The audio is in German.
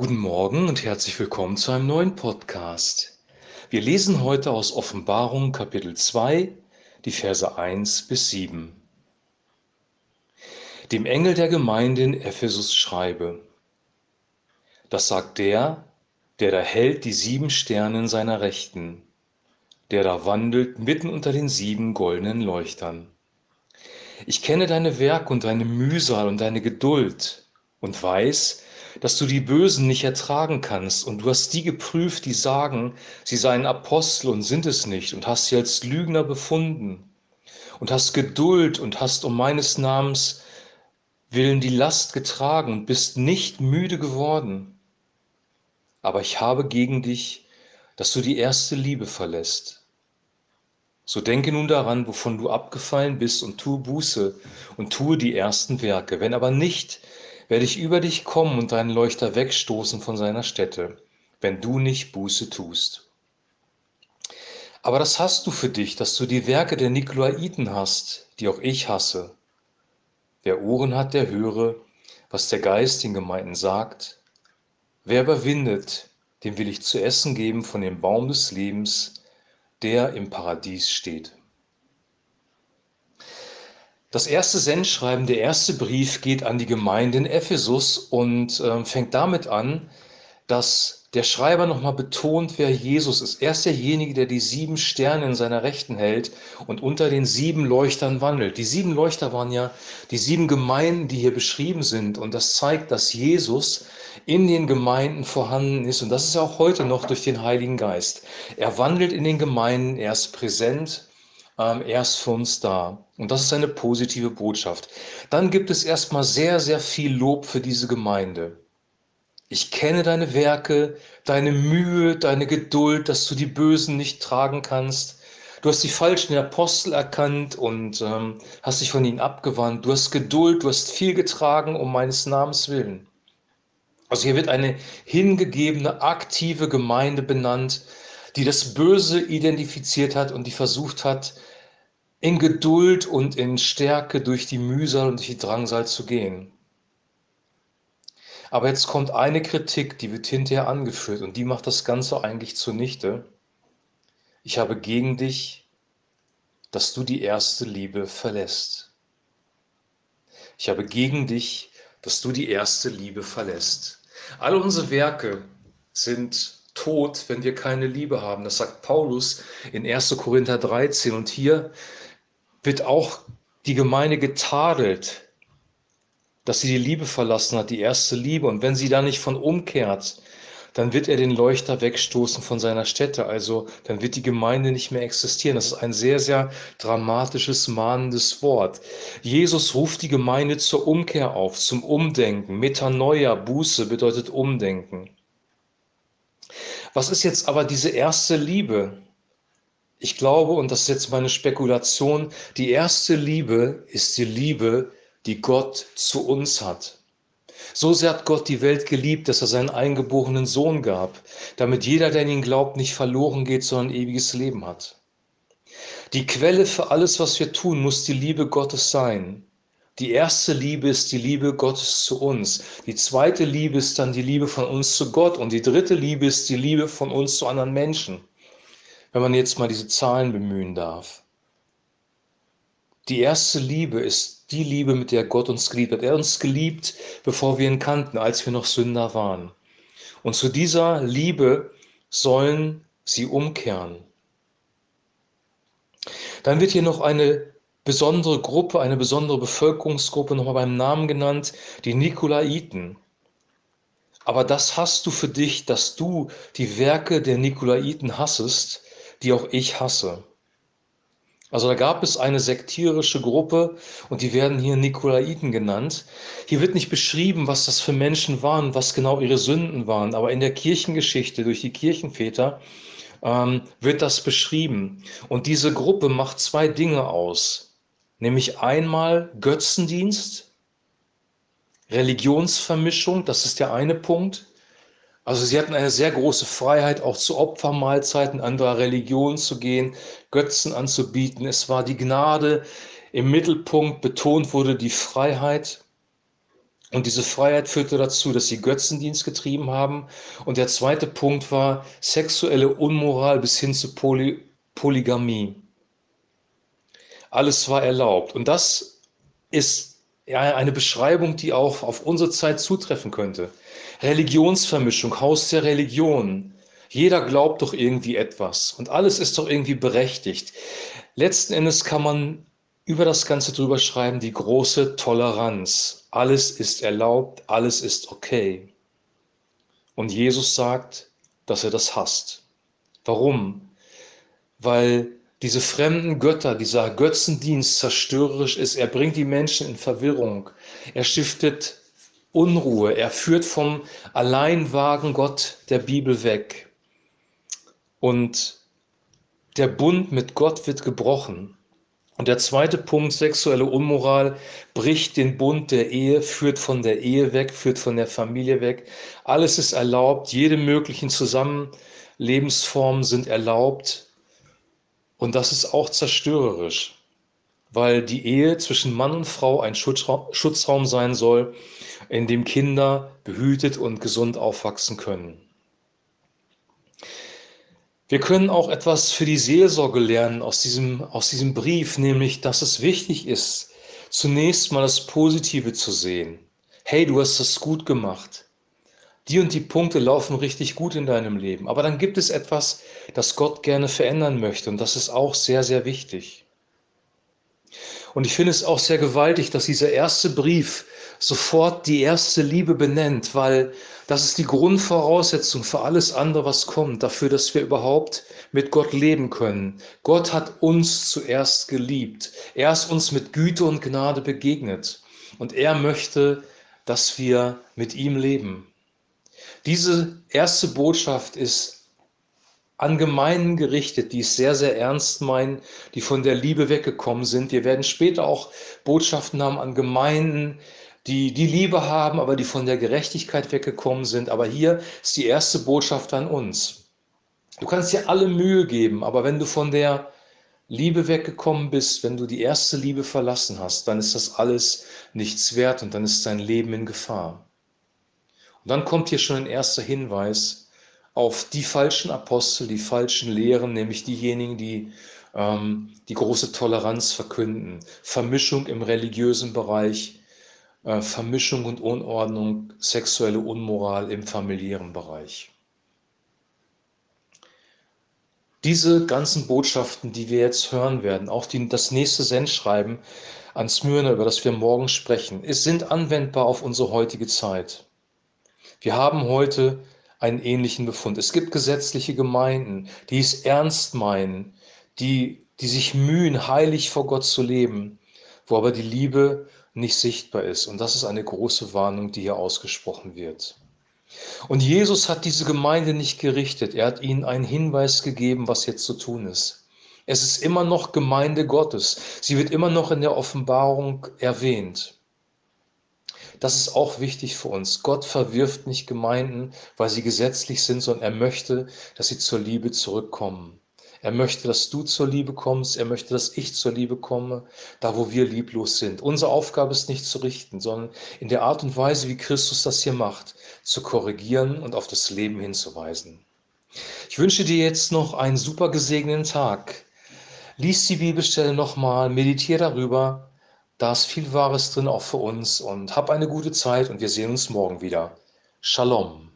Guten Morgen und herzlich willkommen zu einem neuen Podcast. Wir lesen heute aus Offenbarung Kapitel 2, die Verse 1 bis 7. Dem Engel der Gemeinde in Ephesus schreibe, das sagt der, der da hält die sieben Sterne in seiner Rechten, der da wandelt mitten unter den sieben goldenen Leuchtern. Ich kenne deine Werke und deine Mühsal und deine Geduld und weiß, dass du die Bösen nicht ertragen kannst und du hast die geprüft, die sagen, sie seien Apostel und sind es nicht und hast sie als Lügner befunden und hast Geduld und hast um meines Namens willen die Last getragen und bist nicht müde geworden. Aber ich habe gegen dich, dass du die erste Liebe verlässt. So denke nun daran, wovon du abgefallen bist und tue Buße und tue die ersten Werke. Wenn aber nicht, werde ich über dich kommen und deinen Leuchter wegstoßen von seiner Stätte, wenn du nicht Buße tust. Aber das hast du für dich, dass du die Werke der Nikolaiten hast, die auch ich hasse. Wer Ohren hat, der höre, was der Geist den Gemeinden sagt. Wer überwindet, dem will ich zu essen geben von dem Baum des Lebens, der im Paradies steht. Das erste Sendschreiben, der erste Brief geht an die Gemeinde in Ephesus und äh, fängt damit an, dass der Schreiber nochmal betont, wer Jesus ist. Er ist derjenige, der die sieben Sterne in seiner Rechten hält und unter den sieben Leuchtern wandelt. Die sieben Leuchter waren ja die sieben Gemeinden, die hier beschrieben sind. Und das zeigt, dass Jesus in den Gemeinden vorhanden ist. Und das ist auch heute noch durch den Heiligen Geist. Er wandelt in den Gemeinden, er ist präsent ähm, er ist für uns da. Und das ist eine positive Botschaft. Dann gibt es erstmal sehr, sehr viel Lob für diese Gemeinde. Ich kenne deine Werke, deine Mühe, deine Geduld, dass du die Bösen nicht tragen kannst. Du hast die falschen Apostel erkannt und ähm, hast dich von ihnen abgewandt. Du hast Geduld, du hast viel getragen um meines Namens willen. Also hier wird eine hingegebene, aktive Gemeinde benannt, die das Böse identifiziert hat und die versucht hat, in Geduld und in Stärke durch die Mühsal und durch die Drangsal zu gehen. Aber jetzt kommt eine Kritik, die wird hinterher angeführt und die macht das Ganze eigentlich zunichte. Ich habe gegen dich, dass du die erste Liebe verlässt. Ich habe gegen dich, dass du die erste Liebe verlässt. All unsere Werke sind tot, wenn wir keine Liebe haben. Das sagt Paulus in 1. Korinther 13. Und hier wird auch die Gemeinde getadelt, dass sie die Liebe verlassen hat, die erste Liebe. Und wenn sie da nicht von umkehrt, dann wird er den Leuchter wegstoßen von seiner Stätte. Also dann wird die Gemeinde nicht mehr existieren. Das ist ein sehr, sehr dramatisches, mahnendes Wort. Jesus ruft die Gemeinde zur Umkehr auf, zum Umdenken. Metanoia, Buße bedeutet Umdenken. Was ist jetzt aber diese erste Liebe? Ich glaube, und das ist jetzt meine Spekulation, die erste Liebe ist die Liebe, die Gott zu uns hat. So sehr hat Gott die Welt geliebt, dass er seinen eingeborenen Sohn gab, damit jeder, der in ihn glaubt, nicht verloren geht, sondern ewiges Leben hat. Die Quelle für alles, was wir tun, muss die Liebe Gottes sein. Die erste Liebe ist die Liebe Gottes zu uns. Die zweite Liebe ist dann die Liebe von uns zu Gott. Und die dritte Liebe ist die Liebe von uns zu anderen Menschen. Wenn man jetzt mal diese Zahlen bemühen darf. Die erste Liebe ist die Liebe, mit der Gott uns geliebt hat. Er hat uns geliebt, bevor wir ihn kannten, als wir noch Sünder waren. Und zu dieser Liebe sollen sie umkehren. Dann wird hier noch eine besondere Gruppe, eine besondere Bevölkerungsgruppe nochmal beim Namen genannt, die Nikolaiten. Aber das hast du für dich, dass du die Werke der Nikolaiten hassest, die auch ich hasse. Also da gab es eine sektierische Gruppe und die werden hier Nikolaiten genannt. Hier wird nicht beschrieben, was das für Menschen waren, was genau ihre Sünden waren, aber in der Kirchengeschichte durch die Kirchenväter ähm, wird das beschrieben. Und diese Gruppe macht zwei Dinge aus nämlich einmal Götzendienst, Religionsvermischung, das ist der eine Punkt. Also sie hatten eine sehr große Freiheit, auch zu Opfermahlzeiten anderer Religionen zu gehen, Götzen anzubieten. Es war die Gnade im Mittelpunkt, betont wurde die Freiheit. Und diese Freiheit führte dazu, dass sie Götzendienst getrieben haben. Und der zweite Punkt war sexuelle Unmoral bis hin zu Poly Polygamie. Alles war erlaubt. Und das ist eine Beschreibung, die auch auf unsere Zeit zutreffen könnte. Religionsvermischung, Haus der Religion. Jeder glaubt doch irgendwie etwas und alles ist doch irgendwie berechtigt. Letzten Endes kann man über das Ganze drüber schreiben, die große Toleranz. Alles ist erlaubt, alles ist okay. Und Jesus sagt, dass er das hasst. Warum? Weil diese fremden Götter, dieser Götzendienst zerstörerisch ist. Er bringt die Menschen in Verwirrung. Er stiftet Unruhe. Er führt vom alleinwagen Gott der Bibel weg. Und der Bund mit Gott wird gebrochen. Und der zweite Punkt, sexuelle Unmoral, bricht den Bund der Ehe, führt von der Ehe weg, führt von der Familie weg. Alles ist erlaubt, jede möglichen Zusammenlebensformen sind erlaubt. Und das ist auch zerstörerisch, weil die Ehe zwischen Mann und Frau ein Schutzraum sein soll, in dem Kinder behütet und gesund aufwachsen können. Wir können auch etwas für die Seelsorge lernen aus diesem, aus diesem Brief, nämlich, dass es wichtig ist, zunächst mal das Positive zu sehen. Hey, du hast das gut gemacht die und die Punkte laufen richtig gut in deinem Leben. Aber dann gibt es etwas, das Gott gerne verändern möchte. Und das ist auch sehr, sehr wichtig. Und ich finde es auch sehr gewaltig, dass dieser erste Brief sofort die erste Liebe benennt, weil das ist die Grundvoraussetzung für alles andere, was kommt, dafür, dass wir überhaupt mit Gott leben können. Gott hat uns zuerst geliebt. Er ist uns mit Güte und Gnade begegnet. Und er möchte, dass wir mit ihm leben. Diese erste Botschaft ist an Gemeinden gerichtet, die es sehr, sehr ernst meinen, die von der Liebe weggekommen sind. Wir werden später auch Botschaften haben an Gemeinden, die die Liebe haben, aber die von der Gerechtigkeit weggekommen sind. Aber hier ist die erste Botschaft an uns. Du kannst dir alle Mühe geben, aber wenn du von der Liebe weggekommen bist, wenn du die erste Liebe verlassen hast, dann ist das alles nichts wert und dann ist dein Leben in Gefahr. Und dann kommt hier schon ein erster Hinweis auf die falschen Apostel, die falschen Lehren, nämlich diejenigen, die ähm, die große Toleranz verkünden. Vermischung im religiösen Bereich, äh, Vermischung und Unordnung, sexuelle Unmoral im familiären Bereich. Diese ganzen Botschaften, die wir jetzt hören werden, auch die, das nächste Sendschreiben an Smyrna, über das wir morgen sprechen, ist, sind anwendbar auf unsere heutige Zeit. Wir haben heute einen ähnlichen Befund. Es gibt gesetzliche Gemeinden, die es ernst meinen, die, die sich mühen, heilig vor Gott zu leben, wo aber die Liebe nicht sichtbar ist. Und das ist eine große Warnung, die hier ausgesprochen wird. Und Jesus hat diese Gemeinde nicht gerichtet. Er hat ihnen einen Hinweis gegeben, was jetzt zu tun ist. Es ist immer noch Gemeinde Gottes. Sie wird immer noch in der Offenbarung erwähnt. Das ist auch wichtig für uns. Gott verwirft nicht Gemeinden, weil sie gesetzlich sind, sondern er möchte, dass sie zur Liebe zurückkommen. Er möchte, dass du zur Liebe kommst. Er möchte, dass ich zur Liebe komme, da wo wir lieblos sind. Unsere Aufgabe ist nicht zu richten, sondern in der Art und Weise, wie Christus das hier macht, zu korrigieren und auf das Leben hinzuweisen. Ich wünsche dir jetzt noch einen super gesegneten Tag. Lies die Bibelstelle nochmal, meditiere darüber da ist viel Wahres drin auch für uns und hab eine gute Zeit und wir sehen uns morgen wieder. Shalom.